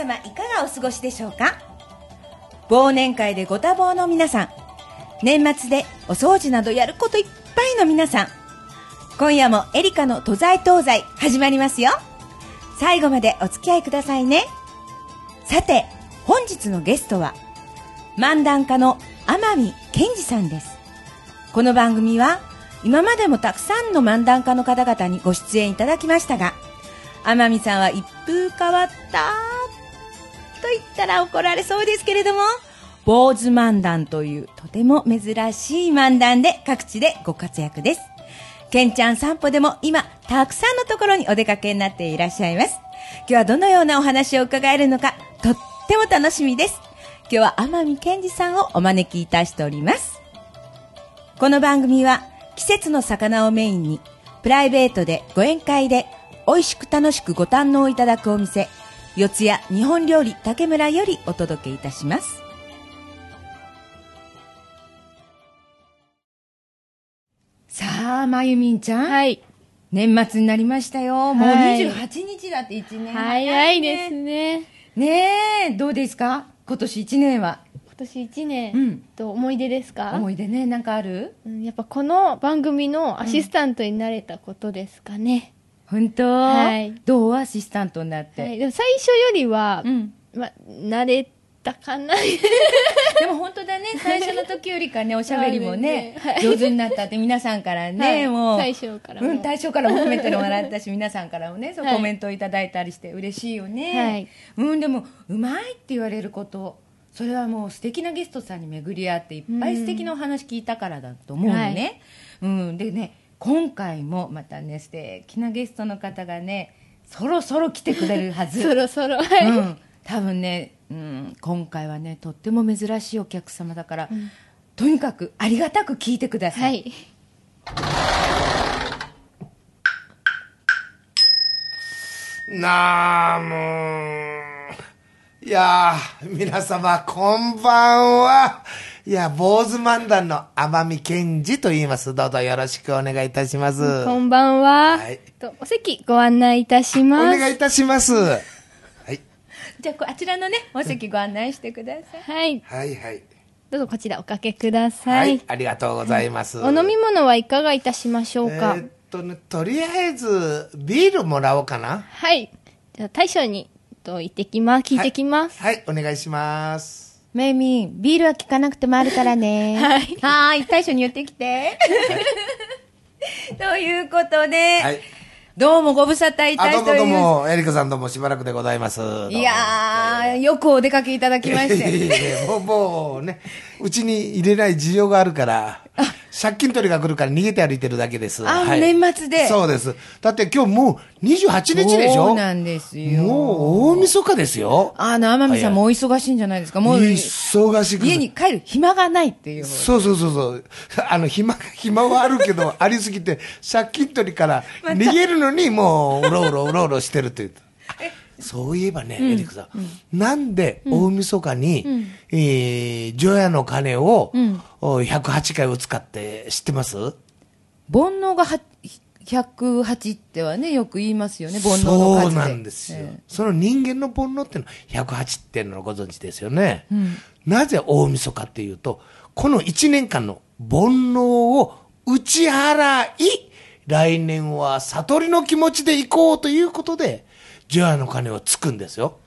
様いかがお過ごしでしょうか？忘年会でご多忙の皆さん年末でお掃除などやることいっぱいの皆さん今夜もエリカの都在東西始まりますよ。最後までお付き合いくださいね。さて本日のゲストは漫談家の天海健二さんです。この番組は今までもたくさんの漫談家の方々にご出演いただきましたが天海さんは一風変わったと言ったら怒られそうですけれども坊主漫談というとても珍しい漫談で各地でご活躍です。ケンちゃん散歩でも今たくさんのところにお出かけになっていらっしゃいます。今日はどのようなお話を伺えるのかとっても楽しみです。今日は天海健二さんをお招きいたしております。この番組は季節の魚をメインにプライベートでご宴会で美味しく楽しくご堪能いただくお店四谷日本料理竹村よりお届けいたします。さあまゆみんちゃん、はい。年末になりましたよ。もうはい28日だって1年早いですね。ねえどうですか？今年1年は。今年一年、うん。と思い出ですか？思い出ねなんかある？うんやっぱこの番組のアシスタントになれたことですかね。本当、はい。どう？アシスタントになって、はい。でも最初よりは、うん。まあ、慣れたかな。でも本当だね、最初の時よりかね、おしゃべりもね、はい。上手になったって皆さんからね、はい。もう。最初からも。うん、最初からも褒めてもらったし、皆さんからもね、そうはい。コメントをいただいたりして嬉しいよね。はい。うん、でも、うまいって言われること、それはもう素敵なゲストさんに巡り合って、いっぱい素敵なお話聞いたからだと思うのね。うん、でね、今回もまたね、素敵なゲストの方がね、そろそろ来てくれるはず。そろそろ、はい。うん、多分ね、うん、今回はねとっても珍しいお客様だから、とにかくありがたく聞いてくださ、はいい。なあ、もう。いやー、皆様、こんばんは。いや、坊主漫談の天海健二と言います。どうぞよろしくお願いいたします。こんばんは。はいとお席ご案内いたしおます。願いいたします。はい。じゃあこあちらのねお席ご案内してくださいはい。はいはい。どうぞこちらおかけくださ。はいい。ありがとうございます。お飲み物はいかがいたしましょうか、えーっとね、とりあえず、ビールもらおうかな。はい。じゃあ大将にと言ってきます。聞いてきます。はい、お願いします。メイミンビールは効かなくてもあるからね。はい。はーい大将に言ってきて。ということで、はい。どうもご無沙汰いあ、たどうもどうしておりまも、エリカさんどうもしばらくでございます。どうも。すいやーよくお出かけいただきまして。やいやもう、もうね、うちに入れない事情があるから、借金取りが来るから逃げて歩いてるだけです。あ年末でそうです。だって今日もう28日でしょそうなんですよもう大晦日ですよ。あの天海さんもお忙しいんじゃないですか？もう忙しくて家に帰る暇がないっていうそうそうそうそう。あの、暇、暇はあるけど、ありすぎて、借金取りから逃げるのに、もう、うろうろうろうろしてるっていう。そういえばね、エリックさん,、なんで大晦日に、えー、除夜の鐘を、お108回を使って知ってます？煩悩がは108ってはねよく言いますよね煩悩の数で。そうなんですよ、その人間の煩悩っていうのは108っていうのをご存知ですよね、なぜ大晦日っていうとこの1年間の煩悩を打ち払い来年は悟りの気持ちで行こうということで除夜の鐘をつくんですよ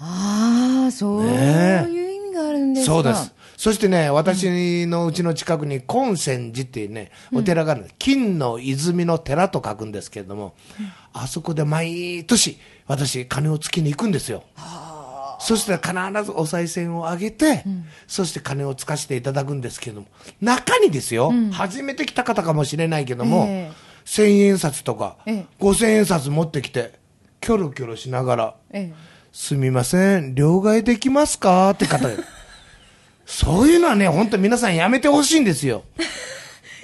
ああそういう意味があるんですかそうです。そしてね、私のうちの近くに金泉寺っていうね、お寺があるんです。金の泉の寺と書くんですけれども、あそこで毎年、私、金をつきに行くんですよ。そして必ずお賽銭をあげて、そして金をつかせていただくんですけども、中にですよ、初めて来た方かもしれないけども、ええ千円札とか、ええ五千円札持ってきて、キョロキョロしながら、ええすみません、両替できますか？って方よ そういうのはね、本当皆さんやめてほしいんですよ。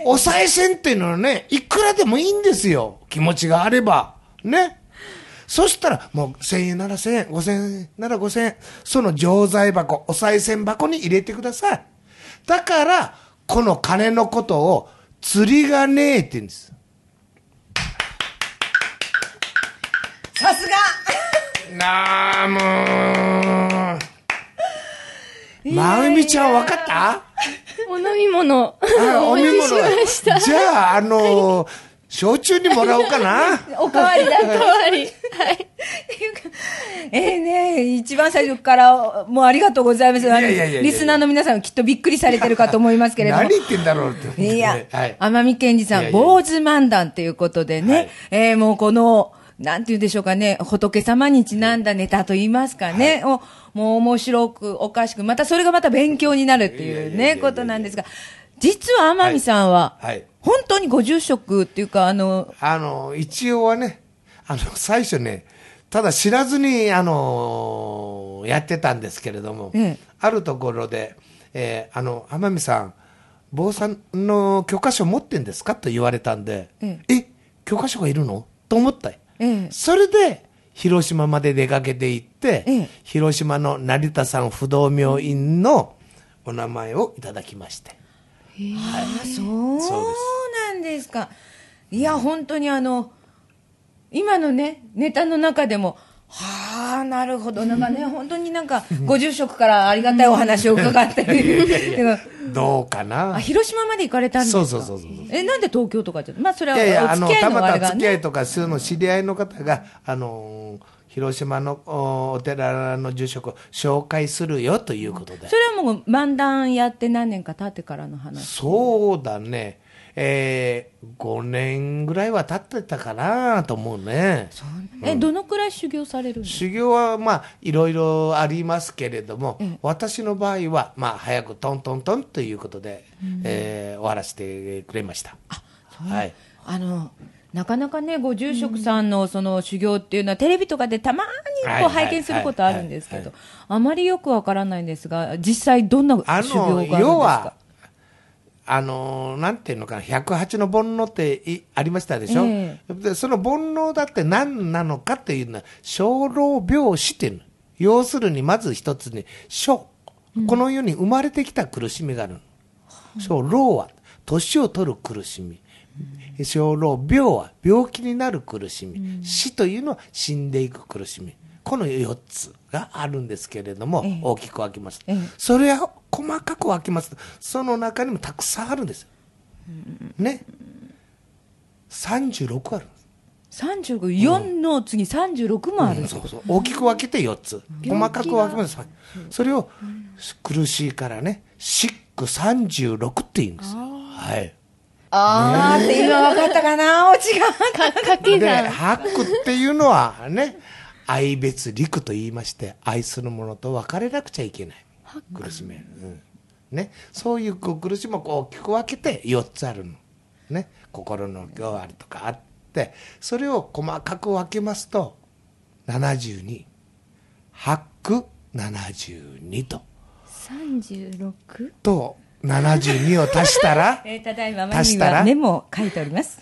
お賽銭っていうのはね、いくらでもいいんですよ。気持ちがあれば。ね。そしたら、もう1000円なら1000円、5000円なら5000円、その錠剤箱、お賽銭箱に入れてください。だから、この金のことを、釣りがねえって言うんです。ささすがなあ、もう。まゆみちゃん分かった？お飲み物、あ お持ちしました。じゃあ、あの、焼酎にもらおうかな。おかわりだおかわり。はい。ええね一番最初から、もうありがとうございます。あのいやいやいやいやリスナーの皆さんきっとびっくりされてるかと思いますけれども何。言ってんだろうって。いや、はい。天海健二さん、坊主漫談ということでね、はいえーもうこの、なんて言うんでしょうかね、仏様にちなんだネタと言いますかね、をもう面白く、おかしく、またそれがまた勉強になるっていうね、やことなんですが、実は天海さんは、はい。はい本当にご住職っていうか、あの、あの、一応はね、あの、最初ね、ただ知らずに、あの、やってたんですけれども、ええ。あるところで、えーあの、天海さん、坊さんの許可証持ってんですかと言われたんで、え。え許可証がいるの？と思ったよええ。それで、広島まで出かけて行って、ええ。広島の成田山不動明院のお名前をいただきまして。あそうそうなんですか。いや、本当にあの、今のね、ネタの中でも、はあ、なるほど。なんかね、本当になんか、ご住職からありがたいお話を伺ってる。どうかなあ、広島まで行かれたんですか？そうそうそうそうえ、なんで東京とかじゃ、まあ、それいやいや、はおあの、付き合いたまた。付き合いとか、そういうの知り合いの方が、あの、広島のおお寺の住職を紹介するよということでそ。れはもう漫談やって何年か経ってからの話？そうだね。えー、5年ぐらいは経ってたかなと思うね。え、どのくらい修行されるんですか修行はまあいろいろありますけれども、私の場合はまあ早くトントントンということで、えー終わらせてくれました。はい。あの、なかなかね、ご住職さんのその修行っていうのは、テレビとかでたまにこう拝見することあるんですけはいど、あまりよくわからないんですが、実際どんなあ修行があるんのですか？要は、あのなんていうのかな、108の煩悩っていありましたでしょ、えでその煩悩だって何なのかっていうのは、生老病死っていうの、要するにまず一つに、生、この世に生まれてきた苦しみがあるの、生老は。年を取る苦しみ、生老病は病気になる苦しみ、死というのは死んでいく苦しみ、この4つがあるんですけれども、ええ大きく分けます。ええそれは細かく分けますと、その中にもたくさんあるんですよ。ね。36あるんです。35、4の次36もある。うんそうそう大きく分けて4つ。細かく分けます。それを苦しいからね、シック36って言うんですよ。はい。あーって今分かったかな？オチが。か、掛けで、算。ハックっていうのはね、愛別陸と言いまして、愛する者と別れなくちゃいけない。苦しめる。うん。ね。そういう苦しみをこう大きく分けて4つあるの。ね。心の今日あるとかあって、それを細かく分けますと、72。ハック72と。36? と、72を足したら、えーただいま、足したらはメモを書いております。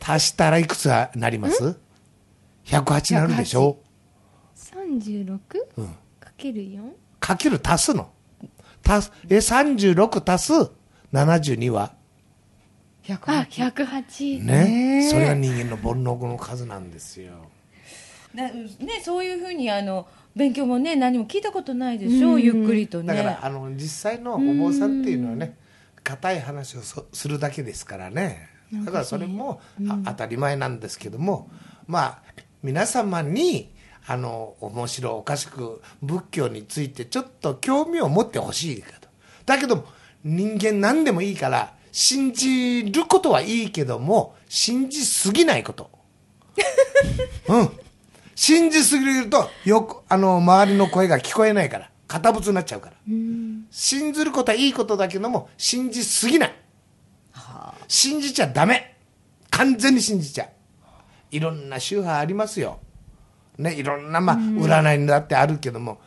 足したらいくつはなります ?108 なるでしょ 36? うんかける 4? かける足すの。足す、え、36足す72は？あ、108。ね。それが人間の煩悩の数なんですよ。なね、そういうふうにあの勉強もね何も聞いたことないでしょ、ゆっくりとねだから、あの、実際のお坊さんっていうのはね、硬い話をそするだけですからね。だからそれも、あ当たり前なんですけども、まあ、皆様に、あの、面白おかしく仏教についてちょっと興味を持ってほしいかと。だけど、人間何でもいいから、信じることはいいけども、信じすぎないこと。うん。信じすぎると、よく、あの、周りの声が聞こえないから、堅物になっちゃうから。信ずることはいいことだけども、信じすぎない。信じちゃダメ。完全に信じちゃう。いろんな宗派ありますよ。ね、いろんな、まあ、占いだってあるけども、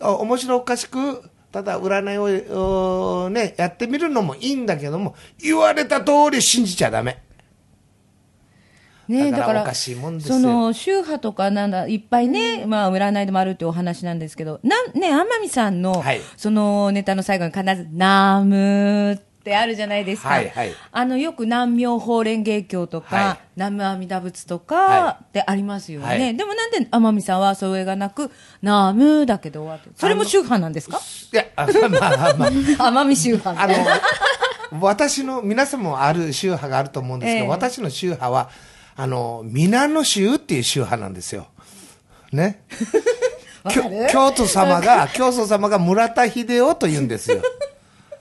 あ面白おかしく、ただ占いを、おね、やってみるのもいいんだけども、言われた通り信じちゃダメ。ね、だからその宗派とかなんだいっぱいね、まあ占いでもあるっていうお話なんですけどなんね天海さんの、はい。そのネタの最後に必ず「ナム」ってあるじゃないですか。はいはいあの、よく南明法蓮華経とか、はい南無阿弥陀仏とはかってありますよね。はいでもなんで天海さんはそれがなく、南無だけで終わってる？それも宗派なんですか？いや、あまあまあ、天海 宗派。あの、私の、皆さんもある宗派があると思うんですけど、ええ私の宗派は、あの、皆の宗っていう宗派なんですよ。ね？京都様が、京都様が村田秀夫と言うんですよ。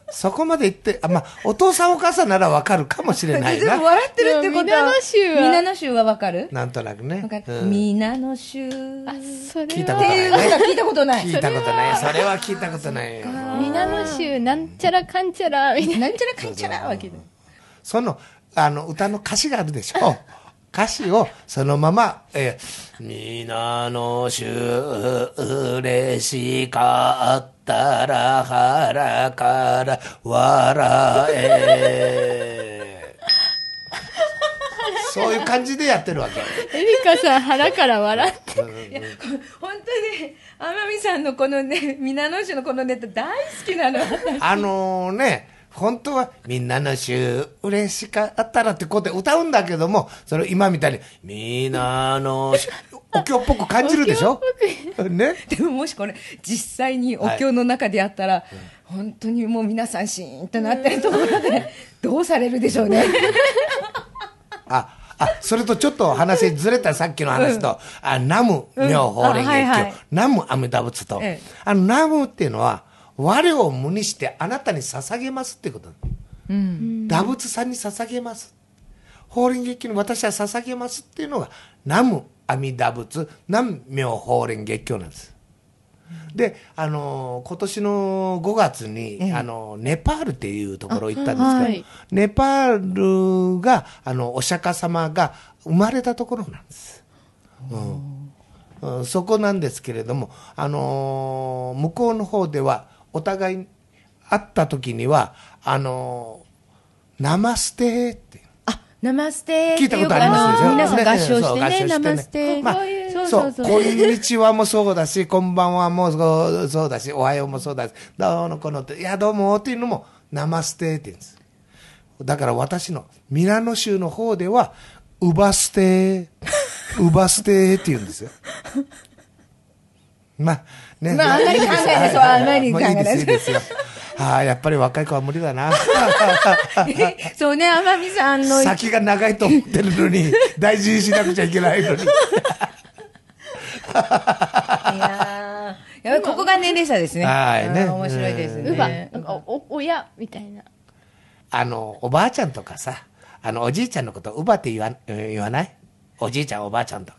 そこまで言って、あまあ、お父さんお母さんならわかるかもしれないな。でも笑ってるってことは。皆の宗は皆の宗はわかる？なんとなくねわかる。うん皆の宗。あそれは聞いたことっていうのが聞いたことない。聞いたことない。それは聞いたことないよ。皆の衆なんちゃらかんちゃらみたいななんちゃらかんちゃらわけで。その、あの、歌の歌詞があるでしょ。歌詞をそのまま、えー、皆の衆嬉しかったら腹から笑え。そういう感じでやってるわけ。エリカさん腹から笑って本当に、天海さんのこのね、皆の衆のこのネタ大好きなの。あのね、本当はみんなの衆嬉しかったらってことで歌うんだけども、それ今みたいに、みんなの衆、お経っぽく感じるでしょ？ね？でももしこれ、実際にお経の中でやったら、本当にもう皆さんシーンとなってるところで、どうされるでしょうね。あ、あ、それとちょっと話ずれたさっきの話と、あ、ナム妙法蓮華経、ナム阿弥陀仏と、ええ。あの、ナムっていうのは、我を無にしてあなたに捧げますってこと。うん。打仏さんに捧げます。法蓮華経に私は捧げますっていうのが、南無阿弥陀仏、南無妙法蓮華経なんです。で、あのー今年の5月に、ええあのーネパールっていうところ行ったんですけど、はいネパールが、あの、お釈迦様が生まれたところなんです。うんうんそこなんですけれども、あのー向こうの方では、お互いに会った時には、あのーナマステって。あ、ナマステ聞いたことありますでしょ？皆さん合唱してね、ねナマステ。まあそうそそううそう。こんにちはもそうだし、こんばんはもそうそうだし、おはようもそうだし、どうのこのって、いや、どうもっていうのも、ナマステって言うんです。だから私の、ミラノ州の方では、ウバステ、ウバステって言うんですよ。まあ、ね。まああんまり考えないそうあんまり考えないもういいです、いいですよ。ああ、やっぱり若い子は無理だな。そうね、天海さんの、先が長いと思ってるのに、大事にしなくちゃいけないのに。いやーやっぱりここが年齢差ですね。はいね面白いですね。なんかおお親みたいなあの、おばあちゃんとかさ、あの、おじいちゃんのこと、うばって言わえー言わない？おじいちゃん、おばあちゃんとか。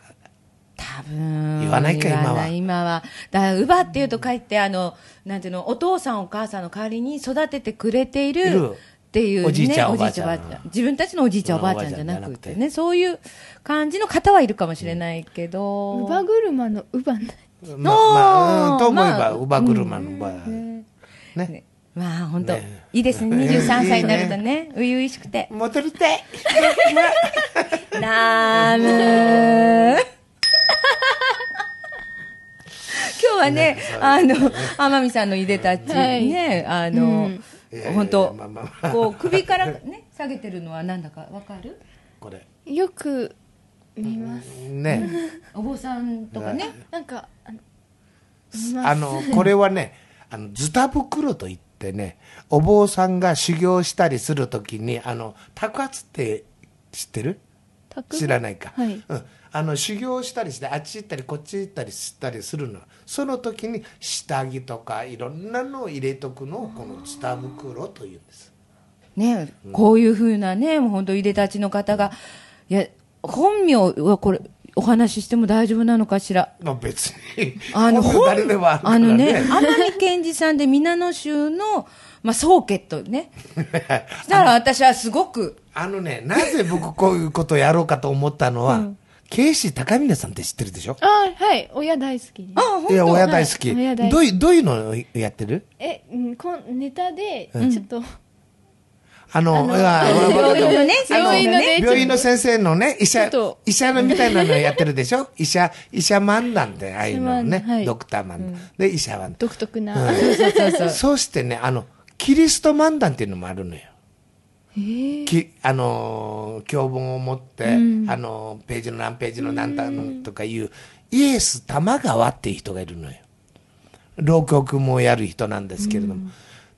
多分。言わないか今は今は。だから、乳母っていうと書いて、あの、なんていうの、お父さんお母さんの代わりに育ててくれていいるるっていう、ね、おじいちゃんおおばあちゃん自分たちのおじいちゃんおばあちゃんじゃなくてね、そういう感じの方はいるかもしれないけど。乳母車の乳母ままあ、うんと思えば、まあ乳母車の場合。ね。ねまあ、本当、ねいいですね。23歳になるとね、初々しくて。モテるて。ラームー 今日はね、あの、天海さんのいでたち、はい。ね、あうのん、本当こう、首からね、下げてるのはなんだかわかる？これ。よく見ます。ね。お坊さんとかね。なんかあのこれはね、あの、ズタ袋といってね、お坊さんが修行したりするときに、あの、托鉢って知ってる？たく知らないか、はい。うん、あの修行したりしてあっち行ったりこっち行ったりしたりするの。その時に下着とかいろんなのを入れとくのをこのツタ袋というんです。ね、こういうふうなね、もう本当いでたちの方が、いや、本名はこれ、お話ししても大丈夫なのかしら？まあ別にあの、本名誰でもあるからあのね、ね天海健二さんで皆野州の、まあ、宗家とね。だから私はすごく、あのねなぜ僕こういうことをやろうかと思ったのは、慶子高峰さんって知ってるでしょ？あはい。親大好きです。あ、本いや当親大好き、はい。親大好き。どういうどういうのをやってる？えうんこんネタでちょっと。あの、いや病院のね、あの病院のね病院の先生のね、医者医者のみたいなのやってるでしょ？医者、医者漫談って、ああいうのね、ドクター漫談。で、医者漫談。独特な。そうそうそうそう。そしてね、あの、キリスト漫談っていうのもあるのよ。きあのー教本を持って、うんあのーページの何ページの何だのとかいう、イエス玉川っていう人がいるのよ。浪曲もやる人なんですけれども。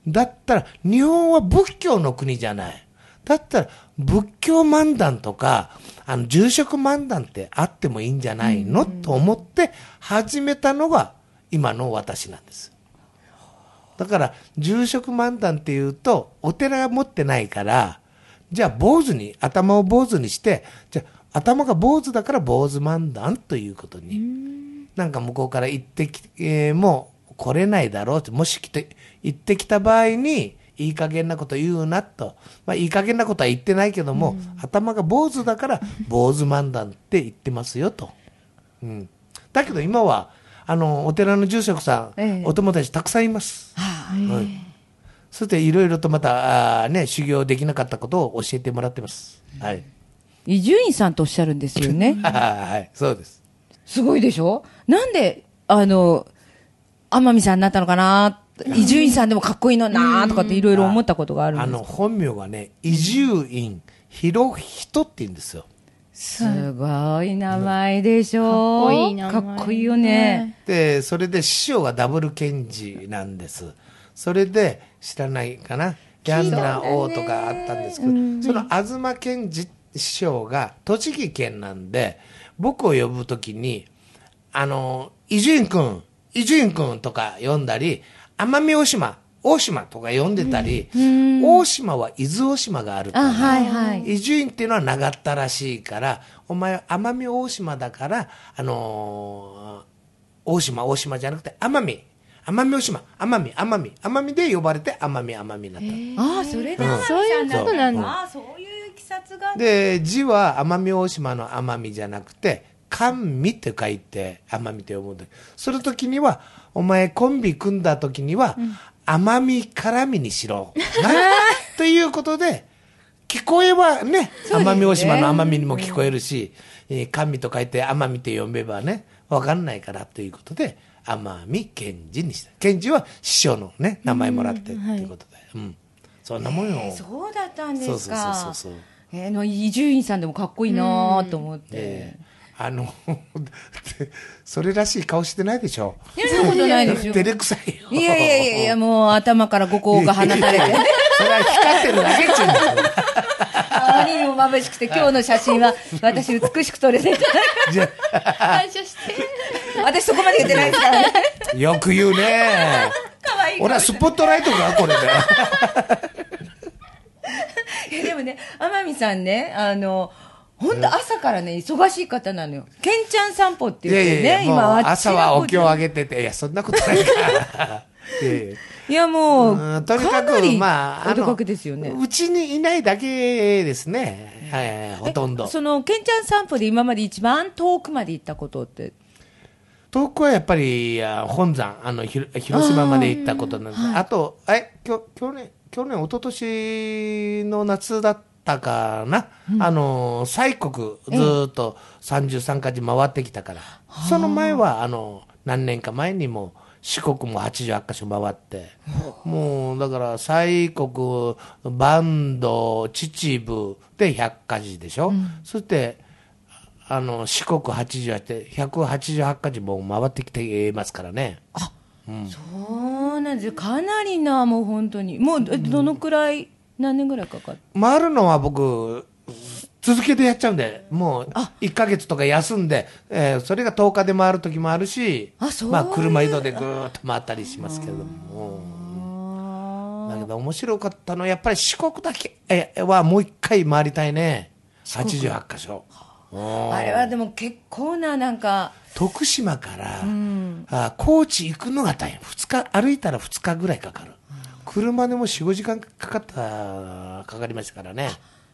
だったら、日本は仏教の国じゃない。だったら、仏教漫談とか、あの、住職漫談ってあってもいいんじゃないの、と思って始めたのが今の私なんです。だから、住職漫談っていうと、お寺が持ってないから、じゃあ坊主に、頭を坊主にして、じゃあ頭が坊主だから坊主漫談ということに。なんか向こうから行ってき、えーもう来れないだろうって、もし来て、行ってきた場合に、いい加減なこと言うなと。まあ、いい加減なことは言ってないけども、頭が坊主だから、坊主漫談って言ってますよと。うん。だけど今は、あの、お寺の住職さん、ええお友達たくさんいます。はい。そしていろいろとまた、あーね、修行できなかったことを教えてもらってます。はい。伊集院さんとおっしゃるんですよね。はい、そうです。すごいでしょ？なんで、あの、天海さんになったのかな伊集院さんでもかっこいいのなとかっていろいろ思ったことがあるんですあの、本名がね、伊集院博人って言うんですよ。すごい名前でしょ？かっこいい名前かっこいいよね。で、それで師匠がダブル検事なんです。それで、知らないかな？ヤンナ王とかあったんですけど、その東検事師匠が栃木県なんで、僕を呼ぶときに、あの、伊集院くん、伊集院くんとか呼んだり、奄美大島、大島とか呼んでたり、大島は伊豆大島があるから、あ、はいはい。伊集院っていうのは長ったらしいから、お前は奄美大島だから、あのー大島、大島じゃなくて奄美、奄美大島、奄美、奄美、奄美で呼ばれて奄美、奄美になった。ああ、それで天海さんそういうことなんだ。ああ、そういういきさつが。で、字は奄美大島の奄美じゃなくて、甘味って書いて奄美って呼ぶんだその時には、お前コンビ組んだ時には、奄美絡みにしろ。な ということで、聞こえはね、奄美大島の奄美にも聞こえるし、えー甘味と書いて奄美って読めばね、わかんないからということで、奄美賢治にした。賢治は師匠のね、名前もらってっていうことで。うん。そんなもんよ。そうだったんでそうそうすか。そうそうそう。えーの伊集院さんでもかっこいいなと思って。ええあの、それらしい顔してないでしょ？いやそんなことないですよ。照れくさいよ。いやいやいやいや、もう頭から五光が放たれて。それは光ってるだけっちゅうんだよ あまりにも眩しくて、今日の写真は私美しく撮れてた。じゃ感謝して。私そこまで言ってないですからね。あよく言うね。可愛い俺はスポットライトかこれで。いやでもね、天海さんね、あの、本当朝からね、忙しい方なのよ。けんちゃん散歩ってい言ってね、やいやいや、今朝はお経をあげてて、いや、そんなことないから。いやもう、うんとにかく、まあ、お出かけですよね。うちにいないだけですね。はい、ほとんど。その、けんちゃん散歩で今まで一番遠くまで行ったことって？遠くはやっぱりあ本山あの広島まで行ったことなんであ,、とえきょ去年去年一昨年の夏だったかな、あの西国ずーっと33か所回ってきたから、その前はあの何年か前にも四国も88か所回って、もうだから西国坂東秩父で100か所でしょ、そしてあの、四国88で、188か所もう回ってきてますからね。そうなんですよ。かなりな、もう本当に。もう、えどのくらい、何年ぐらいかかっ回るのは僕、続けてやっちゃうんで、もう、1ヶ月とか休んで、えーそれが10日で回る時もあるし、まあ、車移動でぐーっと回ったりしますけれども。だけど面白かったのは、やっぱり四国だけえはもう一回回りたいね。88箇所。うんあれはでも結構な、なんか、徳島から、あ高知行くのが大変。二日、歩いたら2日ぐらいかかる。車でも4、5時間かかった、かかりましたからね。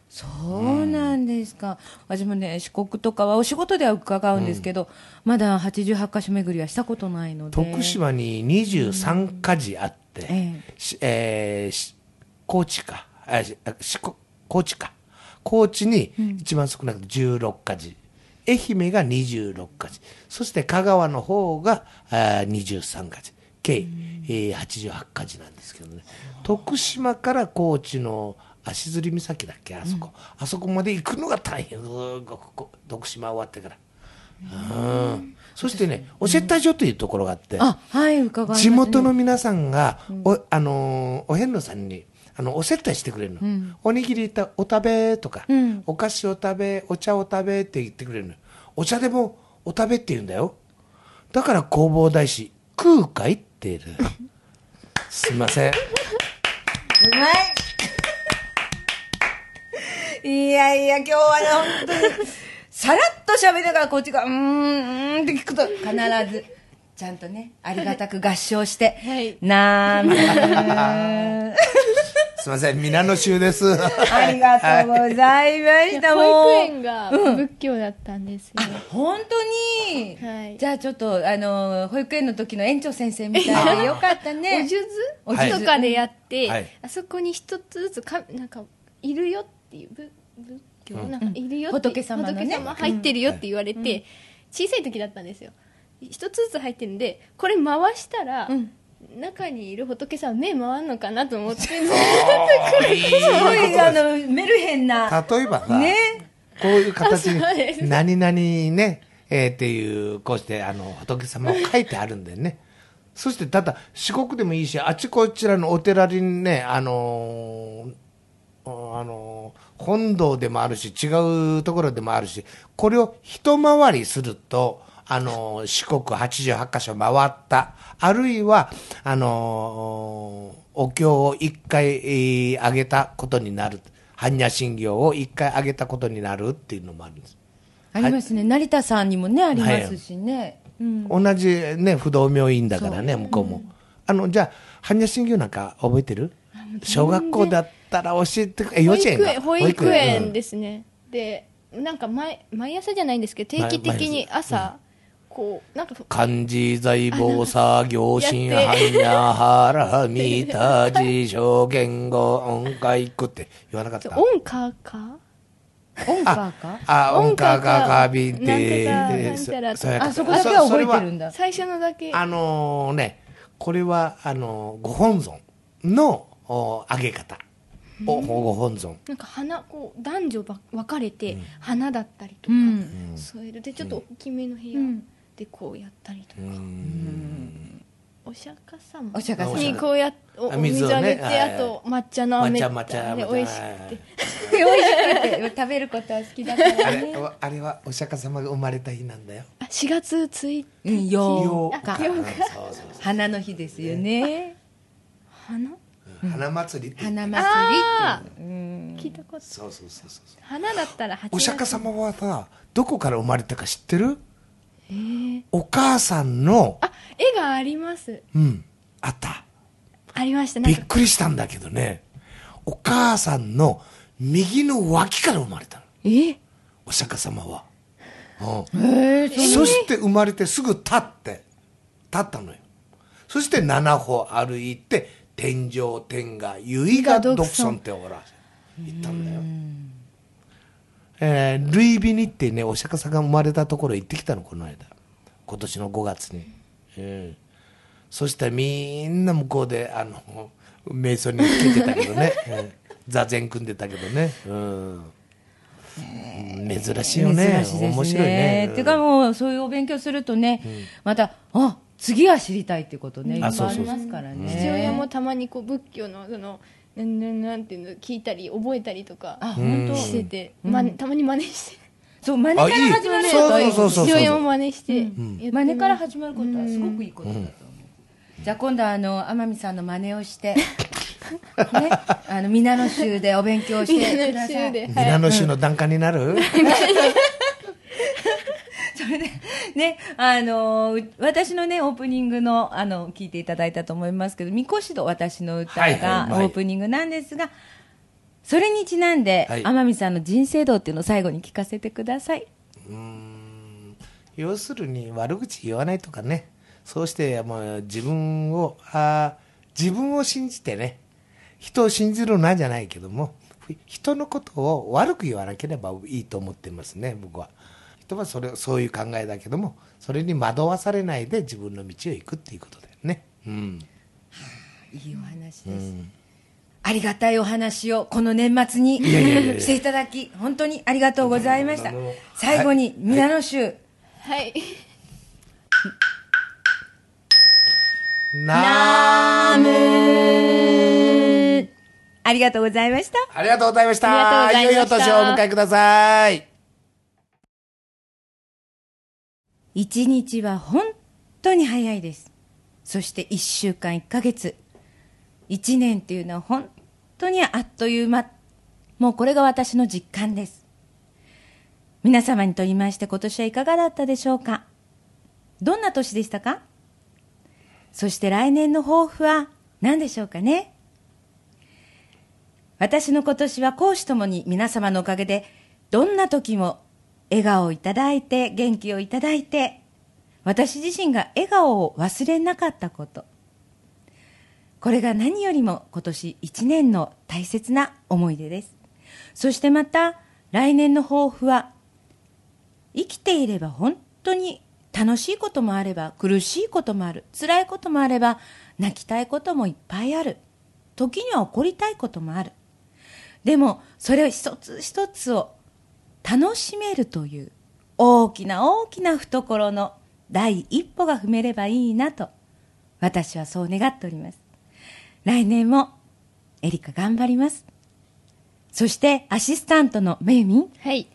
そうなんですか。私もね、四国とかはお仕事では伺うんですけど、まだ88カ所巡りはしたことないので。徳島に23か所あって、えしえーし高知か、あしあ四国高知か。高知に一番少なくと16か所。愛媛が26か所。そして香川の方があー23か所。計、えー88か所なんですけどね。徳島から高知の足摺岬だっけあそこ、あそこまで行くのが大変。徳島終わってから。うん。そしてねお接待所というところがあって、あ、はい。地元の皆さんが、おあのーお遍路さんにあのお接待してくれるの、おにぎりたお食べとか、ん。お菓子を食べお茶を食べって言ってくれるの。お茶でもお食べって言うんだよ。だから弘法大師空海って言うすいません。うまい。いやいや、今日はね、本当に、さらっと喋りながらこっちが、うーん、うーんって聞くと、必ず、ちゃんとね、ありがたく合唱して、はい。なーん、すいません皆の衆です。ありがとうございました。保育園が仏教だったんですよ。本当に、はい。じゃあちょっと、あの、保育園の時の園長先生みたいでよかったね。お数お珠。数とかでやって、はい。あそこに一つずつかなんかいるよっていう仏仏教、なんかいるよって仏様のね。仏様入ってるよって言われて、小さい時だったんですよ。一つずつ入ってるんでこれ回したら、ん中にいる仏様目回るのかなと思ってすごい、あの、メルヘンな。例えばさ、ね。こういう形に何々ね、えーっていうこうしてあの仏様を書いてあるんだよねそしてただ四国でもいいしあちこちらのお寺にねあのーあのー本堂でもあるし違うところでもあるしこれを一回りするとあのー四国88箇所回った。あるいはあのーお経を一回、えーあげたことになる。般若心経を一回あげたことになるっていうのもあるんです。ありますね。成田さんにもね、ありますしね。うん。同じね不動明院だからね向こうも、あのじゃあ般若心経なんか覚えてる？小学校だったら教えてくえ幼稚園か保育園うんですね、でなんか毎毎朝じゃないんですけど定期的に朝、こうなんか漢字財宝作業心やって般若腹見た辞書言語音階句って言わなかった。音歌か音楽かあ音階か。かびてあ、そこだけは覚えてるんだ。最初のだけ。あのね、これは、あのご本尊のお上げ方。おご本尊。なんか花こう男女ば分かれて、花だったりとか、うん。添えるでちょっと大きめの部屋うんでこうやったりとか、お釈迦様。お釈迦様。にこうやっお水をあげて、あと抹茶の飴抹茶抹茶。美味しくて。美味しくて、食べることは好きだから。あね。れ、あれはお釈迦様が生まれた日なんだよ。あ4月1日。うん、ようあか。そうそう花の日ですよね。花？花祭り。花祭あり。聞いたこと。そうそうそうそう。花だったら8月。お釈迦様はさ、どこから生まれたか知ってる？えーお母さんの、あ絵がありますうん、あった。ありましたなんかびっくりしたんだけどね、お母さんの右の脇から生まれたの。え？お釈迦様は。うんそして生まれてすぐ立って、立ったのよ。そして七歩歩いて、天上天下、唯我独尊っておら言ったんだよ。えー、ルイビニってね、お釈迦様が生まれたところ行ってきたの、この間。今年の5月に。うんそしたらみんな向こうで、あの、瞑想につけてたけどね。うん座禅組んでたけどね。うん珍しいよね。珍しいね。面白いね。てかもう、そういうお勉強するとね、また、あ、次は知りたいってことね、いっぱいありますからね。父親もたまにこう仏教のそのなんなんなんていうの聞いたり覚えたりとかあ、本当。してて、またまに真似して。そう、真似から始まることはいいそうそうそう。そう父親も真似してやってます、真似から始まることはすごくいいことだと思う。じゃあ今度はあの天海さんの真似をして、ね、あの皆の州でお勉強してください。皆の衆の檀家になる、そ れで、ね、あのー私のね、オープニングの、あの、聞いていただいたと思いますけど、みこしと私の歌はいがはいはい。オープニングなんですが、それにちなんで、はい。天海さんの人生道っていうのを最後に聞かせてください。要するに悪口言わないとかね。そうしてもう自分をあー自分を信じてね。人を信じるなんじゃないけども人のことを悪く言わなければいいと思ってますね僕は人はそれそういう考えだけどもそれに惑わされないで自分の道を行くっていうことだよねうんいいお話です。ありがたいお話をこの年末にしていただき、本当にありがとうございました。最後に、皆の衆、はい。ナムありがとうございました。ありがとうございました。いよいよ年をお迎えください。一日は本当に早いです。そして一週間、一ヶ月、一年っていうのは本当にあっという間。もうこれが私の実感です。皆様にと言いまして今年はいかがだったでしょうか？どんな年でしたか？そして来年の抱負は何でしょうかね？私の今年は講師ともに皆様のおかげでどんな時も笑顔をいただいて元気をいただいて私自身が笑顔を忘れなかったこと。これが何よりも今年一年の大切な思い出です。そしてまた来年の抱負は生きていれば本当に楽しいこともあれば苦しいこともある辛いこともあれば泣きたいこともいっぱいある時には怒りたいこともある。でもそれを一つ一つを楽しめるという大きな大きな懐の第一歩が踏めればいいなと私はそう願っております来年もエリカ頑張りますそしてアシスタントのメイミンはい。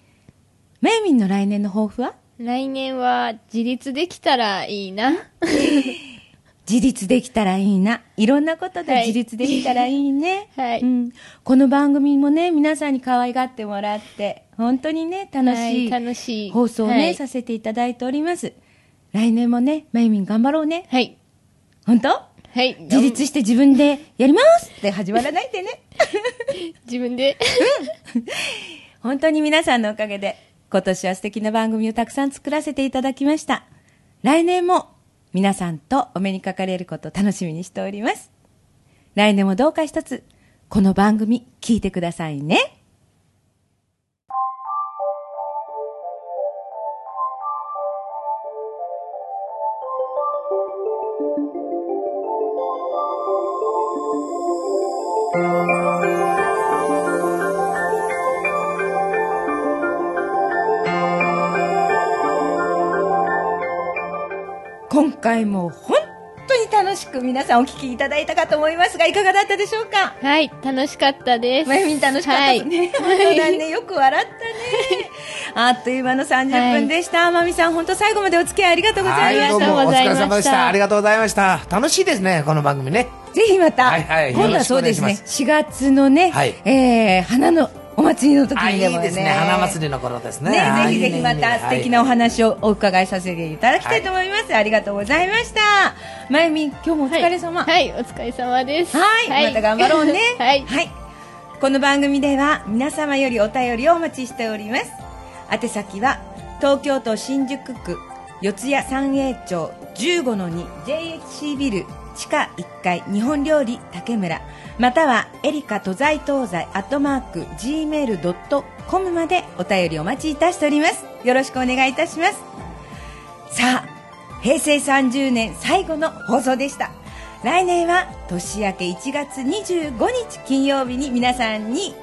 メイミンの来年の抱負は？来年は自立できたらいいな。自立できたらいいな。いろんなことではい自立できたらいいね。はいうん。この番組もね、皆さんに可愛がってもらって、本当にね、楽しい、はい楽しい放送をね、はいさせていただいております。来年もね、まゆみん頑張ろうね。はい。本当？はい。自立して自分でやりますって始まらないでね。自分で。本当に皆さんのおかげで、今年は素敵な番組をたくさん作らせていただきました。来年も皆さんとお目にかかれることを楽しみにしております。来年もどうか一つ、この番組聞いてくださいね。回も本当に楽しく皆さんお聞きいただいたかと思いますが、いかがだったでしょうか？はい。楽しかったです。まゆみん楽しかったですね。はい 本当だね。よく笑ったね。あっという間の30分でした。まみさん、本当最後までお付き合いありがとうございました。はい、どうもお疲れ様でし。ありがとうございましたたありがとうございました。楽しいですね、この番組ね。ぜひまた、はいはい今度はそうですねよろしくお願いし、4月のね、はいえー、花のお祭りの時にでもね。いですね。花祭りの頃ですね。ね、あぜひぜひまた素敵なお話をお伺いさせていただきたいと思います。ありがとうございました。まゆみん、今日もお疲れ様。はい。はいお疲れ様です。はい、また頑張ろうね。はい。この番組では皆様よりお便りをお待ちしております。宛先は東京都新宿区四谷三栄町15の 2JHC ビル地下1階日本料理竹村またはエリカ都在東西アットマーク gmail.com までお便りお待ちいたしております。よろしくお願いいたします。さあ、平成30年最後の放送でした。来年は年明け1月25日金曜日に皆さんに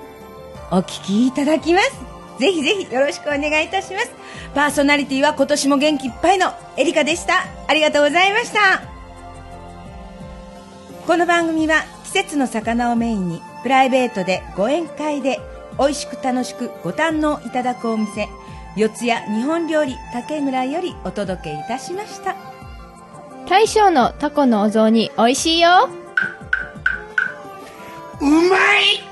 お聞きいただきます。ぜひぜひよろしくお願いいたします。パーソナリティは今年も元気いっぱいのエリカでした。ありがとうございました。この番組は季節の魚をメインにプライベートでご宴会で美味しく楽しくご堪能いただくお店四谷日本料理竹村よりお届けいたしました。大将のタコのお雑煮美味しいよ。うまい